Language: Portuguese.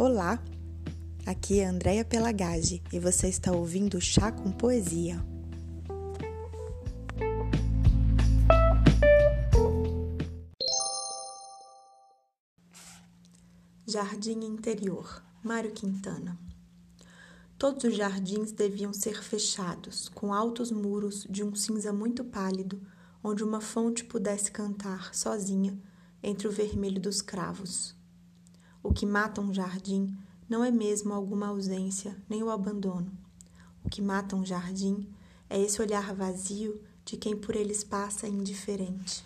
Olá, aqui é Andréia Pelagage e você está ouvindo Chá com Poesia. Jardim Interior, Mário Quintana. Todos os jardins deviam ser fechados, com altos muros de um cinza muito pálido, onde uma fonte pudesse cantar, sozinha, entre o vermelho dos cravos. Que mata um jardim não é mesmo alguma ausência nem o abandono. O que mata um jardim é esse olhar vazio de quem por eles passa indiferente.